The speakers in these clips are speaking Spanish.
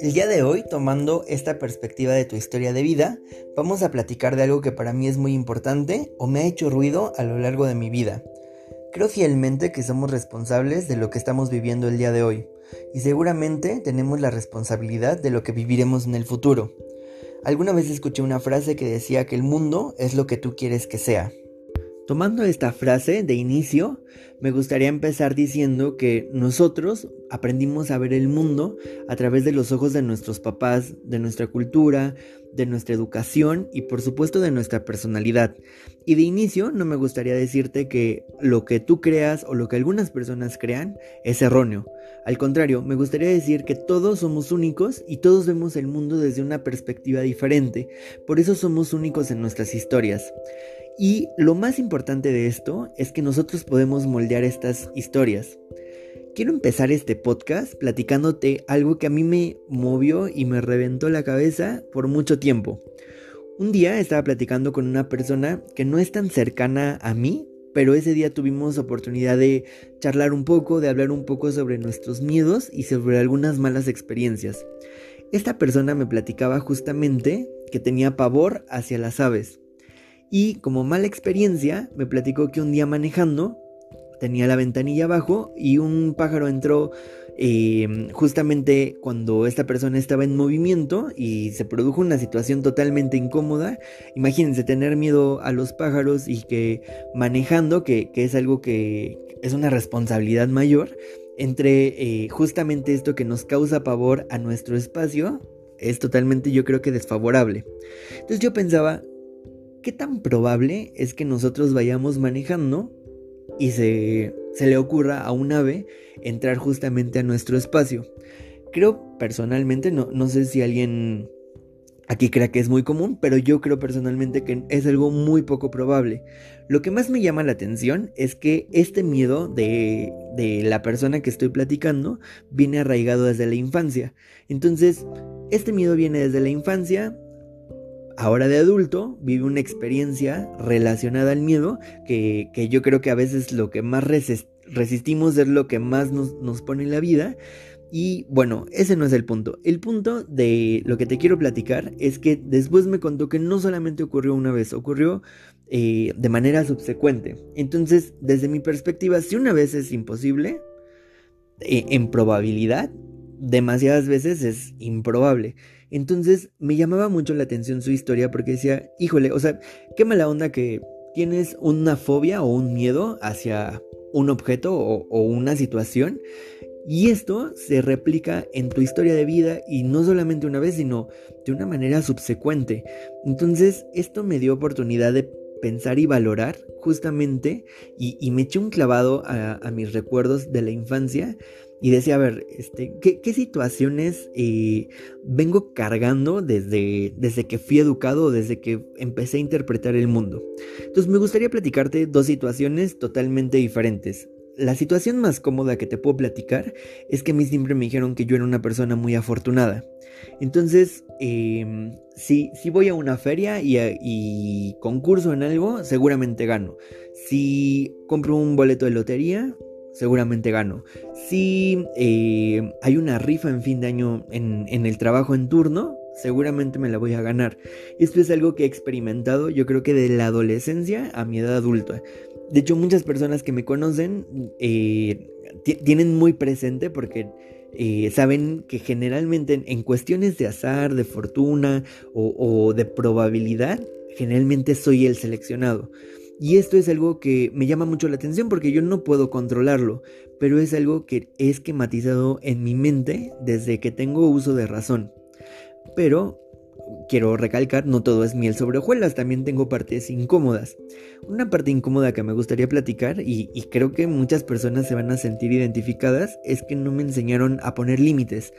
El día de hoy, tomando esta perspectiva de tu historia de vida, vamos a platicar de algo que para mí es muy importante o me ha hecho ruido a lo largo de mi vida. Creo fielmente que somos responsables de lo que estamos viviendo el día de hoy y seguramente tenemos la responsabilidad de lo que viviremos en el futuro. Alguna vez escuché una frase que decía que el mundo es lo que tú quieres que sea. Tomando esta frase de inicio, me gustaría empezar diciendo que nosotros aprendimos a ver el mundo a través de los ojos de nuestros papás, de nuestra cultura, de nuestra educación y por supuesto de nuestra personalidad. Y de inicio no me gustaría decirte que lo que tú creas o lo que algunas personas crean es erróneo. Al contrario, me gustaría decir que todos somos únicos y todos vemos el mundo desde una perspectiva diferente. Por eso somos únicos en nuestras historias. Y lo más importante de esto es que nosotros podemos moldear estas historias. Quiero empezar este podcast platicándote algo que a mí me movió y me reventó la cabeza por mucho tiempo. Un día estaba platicando con una persona que no es tan cercana a mí, pero ese día tuvimos oportunidad de charlar un poco, de hablar un poco sobre nuestros miedos y sobre algunas malas experiencias. Esta persona me platicaba justamente que tenía pavor hacia las aves. Y como mala experiencia, me platicó que un día manejando tenía la ventanilla abajo y un pájaro entró em, justamente cuando esta persona estaba en movimiento y se produjo una situación totalmente incómoda. Imagínense tener miedo a los pájaros y que manejando, que, es algo que es una responsabilidad mayor, entre eh, justamente esto que nos causa pavor a nuestro espacio, es totalmente yo creo que desfavorable. Entonces yo pensaba, ¿qué tan probable es que nosotros vayamos manejando y se, le ocurra a un ave entrar justamente a nuestro espacio? Creo personalmente, no, no sé si alguien aquí crea que es muy común, pero yo creo personalmente que es algo muy poco probable. Lo que más me llama la atención es que este miedo de, de la persona que estoy platicando viene arraigado desde la infancia. Entonces, este miedo viene desde la infancia, ahora de adulto vive una experiencia relacionada al miedo que, yo creo que a veces lo que más resistimos es lo que más nos, nos, pone en la vida. Y bueno, ese no es el punto. El punto de lo que te quiero platicar es que después me contó que no solamente ocurrió una vez, ocurrió eh, de manera subsecuente. Entonces, desde mi perspectiva, si una vez es imposible, eh, en probabilidad, demasiadas veces es improbable. Entonces me llamaba mucho la atención su historia porque decía, híjole, o sea, qué mala onda que tienes una fobia o un miedo hacia un objeto o, una situación y esto se replica en tu historia de vida y no solamente una vez, sino de una manera subsecuente. Entonces esto me dio oportunidad de pensar y valorar justamente y, me eché un clavado a, mis recuerdos de la infancia y decía, a ver, este, ¿qué, situaciones eh, vengo cargando desde, desde que fui educado, desde que empecé a interpretar el mundo? Entonces me gustaría platicarte dos situaciones totalmente diferentes. La situación más cómoda que te puedo platicar es que a mí siempre me dijeron que yo era una persona muy afortunada. Entonces, em, si, si, voy a una feria y, y concurso en algo, seguramente gano. Si compro un boleto de lotería, seguramente gano. Si eh, hay una rifa en fin de año en, el trabajo en turno, seguramente me la voy a ganar. Esto es algo que he experimentado yo creo que de la adolescencia a mi edad adulta. De hecho, muchas personas que me conocen eh, tienen muy presente porque eh, saben que generalmente en, cuestiones de azar, de fortuna o de probabilidad, generalmente soy el seleccionado. Y esto es algo que me llama mucho la atención porque yo no puedo controlarlo, pero es algo que he esquematizado en mi mente desde que tengo uso de razón. Pero quiero recalcar, no todo es miel sobre hojuelas, también tengo partes incómodas. Una parte incómoda que me gustaría platicar, y, y, creo que muchas personas se van a sentir identificadas, es que no me enseñaron a poner límites.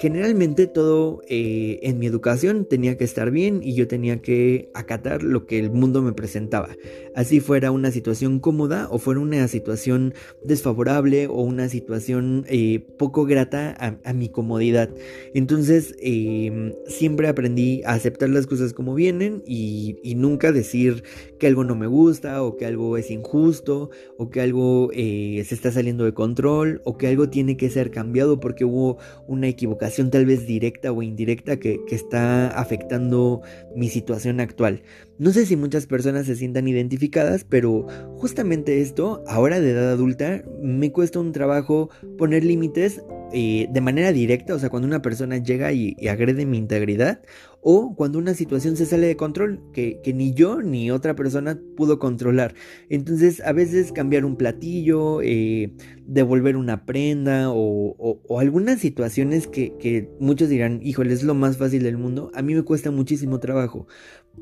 Generalmente todo eh, en mi educación tenía que estar bien y yo tenía que acatar lo que el mundo me presentaba. Así fuera una situación cómoda o fuera una situación desfavorable o una situación eh, poco grata a, mi comodidad. Entonces em, siempre aprendí a aceptar las cosas como vienen y, nunca decir que algo no me gusta o que algo es injusto o que algo eh, se está saliendo de control o que algo tiene que ser cambiado porque hubo una equivocación tal vez directa o indirecta que, está afectando mi situación actual. No sé si muchas personas se sientan identificadas, pero justamente esto, ahora de edad adulta, me cuesta un trabajo poner límites eh, de manera directa, o sea, cuando una persona llega y, agrede mi integridad, o cuando una situación se sale de control, que, ni yo ni otra persona pudo controlar. Entonces, a veces cambiar un platillo, eh, devolver una prenda, o, algunas situaciones que, que muchos dirán, híjole, es lo más fácil del mundo, a mí me cuesta muchísimo trabajo,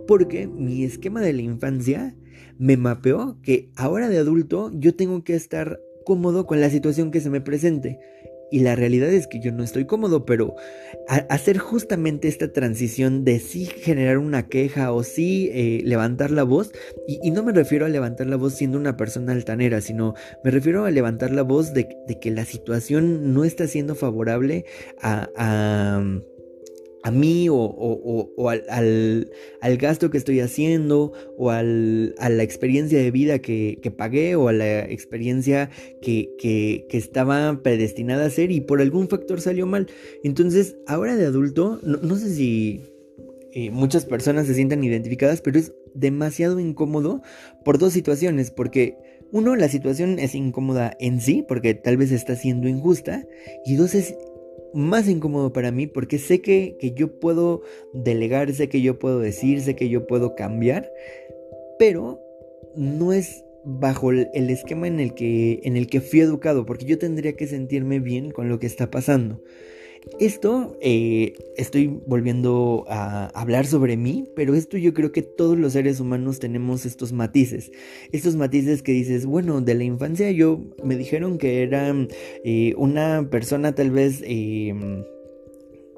porque mi esquema de la infancia me mapeó que ahora de adulto yo tengo que estar cómodo con la situación que se me presente. Y la realidad es que yo no estoy cómodo, pero hacer justamente esta transición de sí generar una queja o sí eh, levantar la voz, y, no me refiero a levantar la voz siendo una persona altanera, sino me refiero a levantar la voz de, que la situación no está siendo favorable a a mí o, al, gasto que estoy haciendo o a la experiencia de vida que, pagué o a la experiencia que, estaba predestinada a hacer y por algún factor salió mal. Entonces, ahora de adulto, no, sé si eh, muchas personas se sientan identificadas, pero es demasiado incómodo por dos situaciones, porque... Uno, la situación es incómoda en sí, porque tal vez está siendo injusta. Y dos, es más incómodo para mí porque sé que, yo puedo delegar, sé que yo puedo decir, sé que yo puedo cambiar, pero no es bajo el esquema en el que en el que fui educado, porque yo tendría que sentirme bien con lo que está pasando. Esto eh, estoy volviendo a hablar sobre mí, pero esto yo creo que todos los seres humanos tenemos estos matices. Estos matices que dices, bueno, de la infancia yo me dijeron que era eh, una persona tal vez... Em,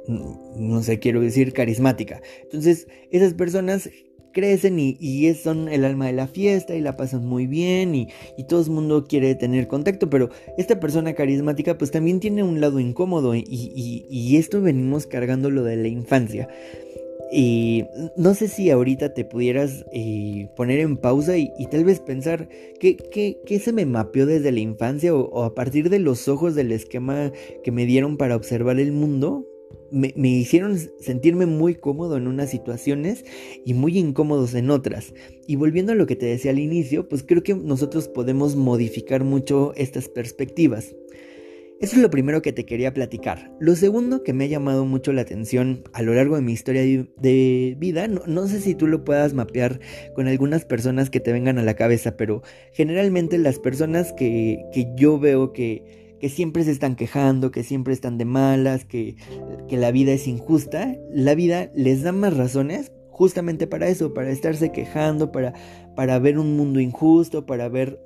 no sé, quiero decir carismática. Entonces, esas personas crecen y, y, son el alma de la fiesta y la pasan muy bien y, todo el mundo quiere tener contacto, pero esta persona carismática pues también tiene un lado incómodo y, y esto venimos cargando lo de la infancia. Y no sé si ahorita te pudieras eh, poner en pausa y, tal vez pensar qué, qué, se me mapeó desde la infancia o, a partir de los ojos del esquema que me dieron para observar el mundo, me, hicieron sentirme muy cómodo en unas situaciones y muy incómodos en otras. Y volviendo a lo que te decía al inicio, pues creo que nosotros podemos modificar mucho estas perspectivas. Eso es lo primero que te quería platicar. Lo segundo que me ha llamado mucho la atención a lo largo de mi historia de vida, no, sé si tú lo puedas mapear con algunas personas que te vengan a la cabeza, pero generalmente las personas que, que yo veo que que siempre se están quejando, que siempre están de malas, que, que la vida es injusta, la vida les da más razones justamente para eso, para estarse quejando, para, para ver un mundo injusto, para ver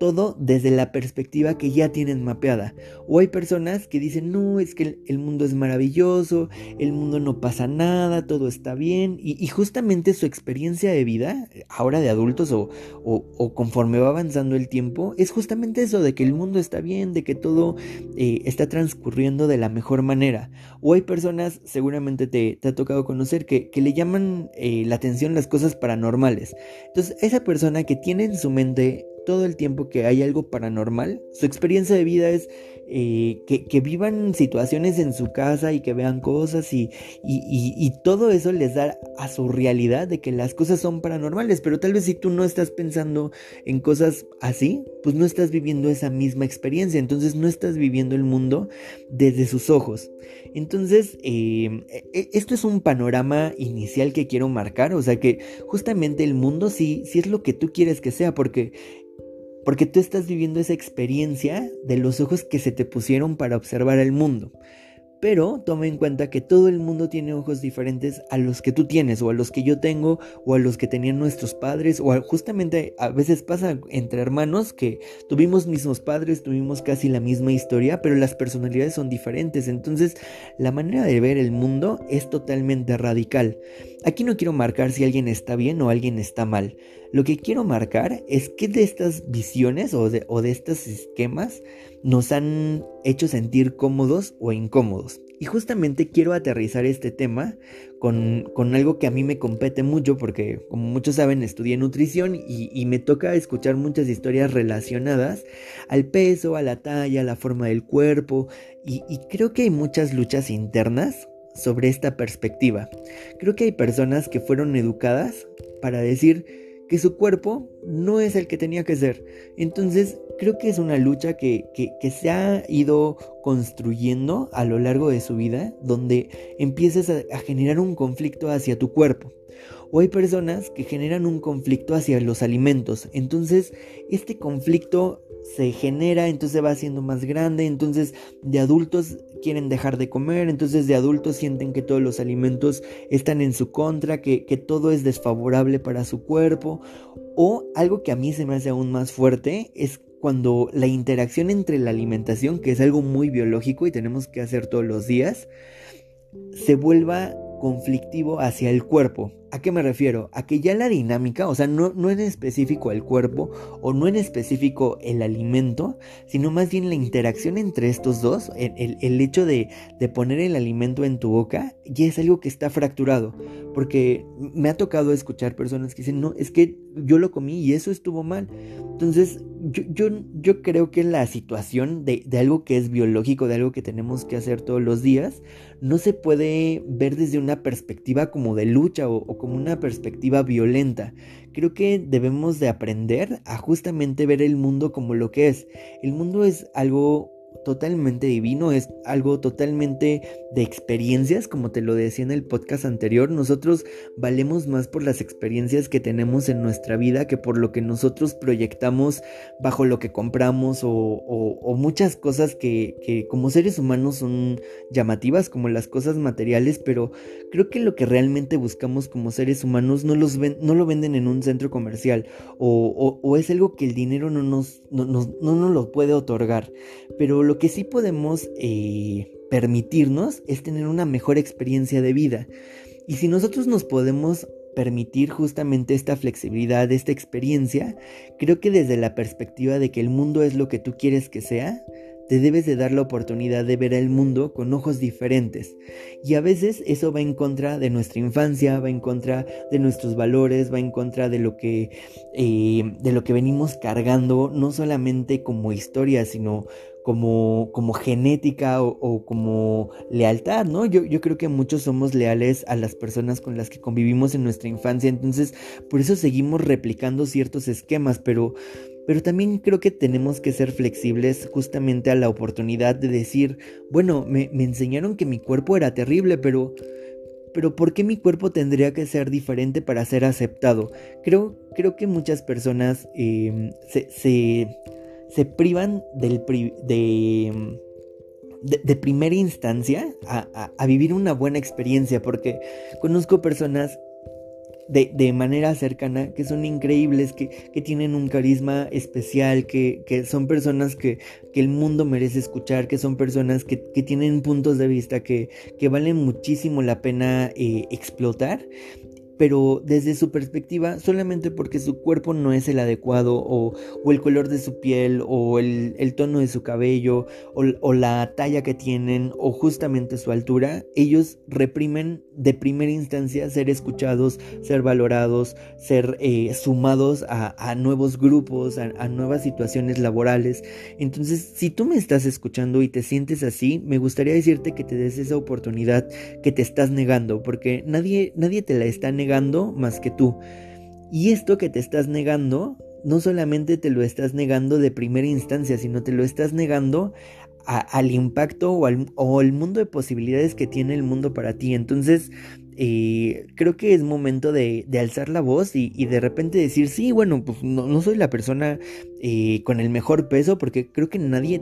todo desde la perspectiva que ya tienen mapeada. O hay personas que dicen, no, es que el, mundo es maravilloso, el mundo no pasa nada, todo está bien. Y, justamente su experiencia de vida, ahora de adultos o, o, conforme va avanzando el tiempo, es justamente eso, de que el mundo está bien, de que todo eh, está transcurriendo de la mejor manera. O hay personas, seguramente te, ha tocado conocer, que, que le llaman eh, la atención las cosas paranormales. Entonces, esa persona que tiene en su mente todo el tiempo que hay algo paranormal. Su experiencia de vida es eh, que, vivan situaciones en su casa y que vean cosas y, y, todo eso les da a su realidad de que las cosas son paranormales. Pero tal vez si tú no estás pensando en cosas así, pues no estás viviendo esa misma experiencia. Entonces no estás viviendo el mundo desde sus ojos. Entonces, em, e, e, esto es un panorama inicial que quiero marcar. O sea que justamente el mundo sí, sí es lo que tú quieres que sea. Porque porque tú estás viviendo esa experiencia de los ojos que se te pusieron para observar el mundo. Pero toma en cuenta que todo el mundo tiene ojos diferentes a los que tú tienes o a los que yo tengo o a los que tenían nuestros padres o justamente a veces pasa entre hermanos que tuvimos mismos padres, tuvimos casi la misma historia, pero las personalidades son diferentes, entonces la manera de ver el mundo es totalmente radical. Aquí no quiero marcar si alguien está bien o alguien está mal. Lo que quiero marcar es que de estas visiones o de, o de estos esquemas nos han hecho sentir cómodos o incómodos. Y justamente quiero aterrizar este tema con, algo que a mí me compete mucho porque como muchos saben estudié nutrición y, me toca escuchar muchas historias relacionadas al peso, a la talla, a la forma del cuerpo y, y creo que hay muchas luchas internas sobre esta perspectiva. Creo que hay personas que fueron educadas para decir que su cuerpo no es el que tenía que ser. Entonces creo que es una lucha que, se ha ido construyendo a lo largo de su vida, donde empiezas a, a generar un conflicto hacia tu cuerpo. O hay personas que generan un conflicto hacia los alimentos. Entonces, este conflicto se genera, entonces va siendo más grande, entonces de adultos quieren dejar de comer, entonces de adultos sienten que todos los alimentos están en su contra, que, que todo es desfavorable para su cuerpo, o algo que a mí se me hace aún más fuerte es cuando la interacción entre la alimentación, que es algo muy biológico y tenemos que hacer todos los días, se vuelva conflictivo hacia el cuerpo. ¿A qué me refiero? A que ya la dinámica, o sea, no, no en específico el cuerpo o no en específico el alimento, sino más bien la interacción entre estos dos, el, el, hecho de, de, poner el alimento en tu boca, ya es algo que está fracturado. Porque me ha tocado escuchar personas que dicen, no, es que yo lo comí y eso estuvo mal. Entonces, yo, yo, yo creo que la situación de, de algo que es biológico, de algo que tenemos que hacer todos los días, no se puede ver desde una perspectiva como de lucha o, o como una perspectiva violenta. Creo que debemos de aprender a justamente ver el mundo como lo que es. El mundo es algo totalmente divino, es algo totalmente de experiencias, como te lo decía en el podcast anterior, nosotros valemos más por las experiencias que tenemos en nuestra vida que por lo que nosotros proyectamos bajo lo que compramos o, muchas cosas que, como seres humanos son llamativas, como las cosas materiales, pero creo que lo que realmente buscamos como seres humanos no, los no lo venden en un centro comercial o, es algo que el dinero no nos, no, nos lo puede otorgar, pero lo que sí podemos... Eh, permitirnos es tener una mejor experiencia de vida. Y si nosotros nos podemos permitir justamente esta flexibilidad, esta experiencia, creo que desde la perspectiva de que el mundo es lo que tú quieres que sea, te debes de dar la oportunidad de ver el mundo con ojos diferentes. Y a veces eso va en contra de nuestra infancia, va en contra de nuestros valores, va en contra de lo que, eh, de lo que venimos cargando, no solamente como historia, sino como, como genética o, como lealtad, ¿no? Yo, yo creo que muchos somos leales a las personas con las que convivimos en nuestra infancia, entonces por eso seguimos replicando ciertos esquemas, pero, pero también creo que tenemos que ser flexibles justamente a la oportunidad de decir, bueno, me, enseñaron que mi cuerpo era terrible, pero... Pero ¿por qué mi cuerpo tendría que ser diferente para ser aceptado? Creo, creo que muchas personas em, se privan del de, de, primera instancia a, vivir una buena experiencia, porque conozco personas de, manera cercana que son increíbles, que, tienen un carisma especial, que, son personas que, el mundo merece escuchar, que son personas que, tienen puntos de vista que, valen muchísimo la pena eh, explotar pero desde su perspectiva, solamente porque su cuerpo no es el adecuado, o, el color de su piel, o el, tono de su cabello, o, la talla que tienen, o justamente su altura, ellos reprimen de primera instancia ser escuchados, ser valorados, ser eh, sumados a, nuevos grupos, a, nuevas situaciones laborales. Entonces, si tú me estás escuchando y te sientes así, me gustaría decirte que te des esa oportunidad que te estás negando, porque nadie, nadie te la está negando más que tú. Y esto que te estás negando, no solamente te lo estás negando de primera instancia, sino te lo estás negando al impacto o al, o mundo de posibilidades que tiene el mundo para ti. Entonces, eh, creo que es momento de, alzar la voz y, de repente decir, sí, bueno, pues no, soy la persona eh, con el mejor peso, porque creo que nadie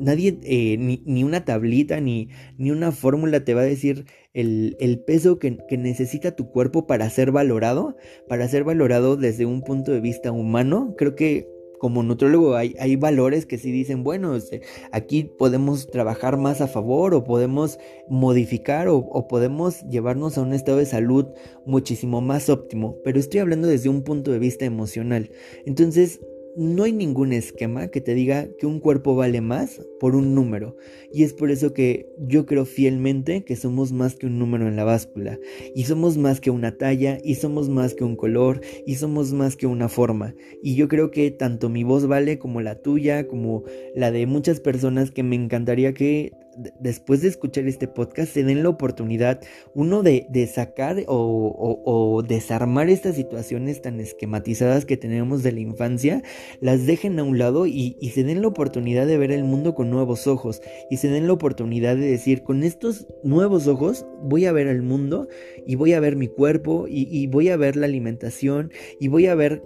nadie, eh, ni, una tablita, ni, ni una fórmula te va a decir el, peso que, que, necesita tu cuerpo para ser valorado, para ser valorado desde un punto de vista humano. Creo que como nutrólogo hay, hay valores que sí dicen, bueno, este, aquí podemos trabajar más a favor o podemos modificar o, o, podemos llevarnos a un estado de salud muchísimo más óptimo, pero estoy hablando desde un punto de vista emocional. Entonces, no hay ningún esquema que te diga que un cuerpo vale más por un número. Y es por eso que yo creo fielmente que somos más que un número en la báscula. Y somos más que una talla, y somos más que un color, y somos más que una forma. Y yo creo que tanto mi voz vale como la tuya, como la de muchas personas que me encantaría que después de escuchar este podcast se den la oportunidad, uno, de, sacar o, desarmar estas situaciones tan esquematizadas que tenemos de la infancia, las dejen a un lado y, se den la oportunidad de ver el mundo con nuevos ojos y se den la oportunidad de decir, con estos nuevos ojos voy a ver el mundo y voy a ver mi cuerpo y, voy a ver la alimentación y voy a ver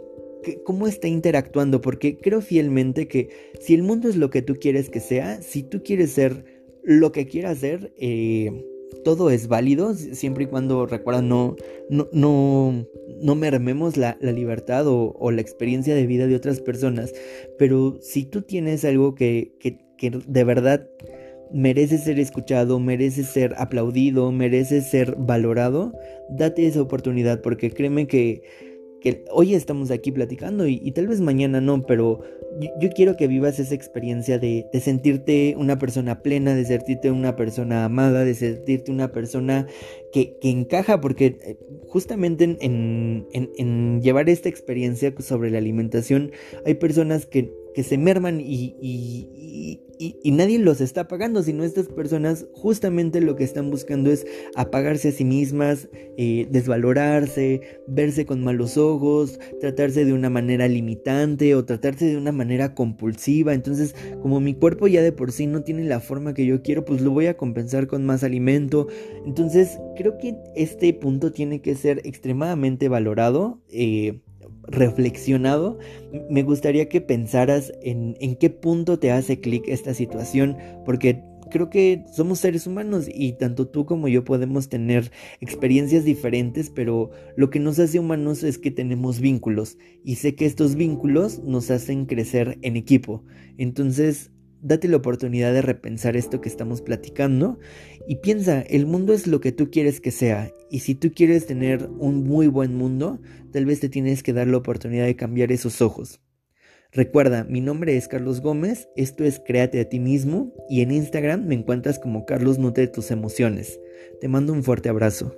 cómo está interactuando, porque creo fielmente que si el mundo es lo que tú quieres que sea, si tú quieres ser lo que quiera hacer, eh, todo es válido, siempre y cuando, recuerda, no, no, no, no mermemos la, libertad o, la experiencia de vida de otras personas. Pero si tú tienes algo que, que, que de verdad merece ser escuchado, merece ser aplaudido, merece ser valorado, date esa oportunidad, porque créeme que que hoy estamos aquí platicando y, tal vez mañana no, pero yo, quiero que vivas esa experiencia de, sentirte una persona plena, de sentirte una persona amada, de sentirte una persona que, encaja, porque eh, justamente en, llevar esta experiencia sobre la alimentación hay personas que, se merman y y, nadie los está pagando, sino estas personas justamente lo que están buscando es apagarse a sí mismas, eh, desvalorarse, verse con malos ojos, tratarse de una manera limitante o tratarse de una manera compulsiva. Entonces, como mi cuerpo ya de por sí no tiene la forma que yo quiero, pues lo voy a compensar con más alimento. Entonces, creo que este punto tiene que ser extremadamente valorado. Eh, reflexionado, me gustaría que pensaras en, en qué punto te hace clic esta situación, porque creo que somos seres humanos y tanto tú como yo podemos tener experiencias diferentes, pero lo que nos hace humanos es que tenemos vínculos y sé que estos vínculos nos hacen crecer en equipo. Entonces, date la oportunidad de repensar esto que estamos platicando y piensa, el mundo es lo que tú quieres que sea y si tú quieres tener un muy buen mundo, tal vez te tienes que dar la oportunidad de cambiar esos ojos. Recuerda, mi nombre es Carlos Gómez, esto es Créate a ti mismo y en Instagram me encuentras como Carlos Nutre tus emociones. Te mando un fuerte abrazo.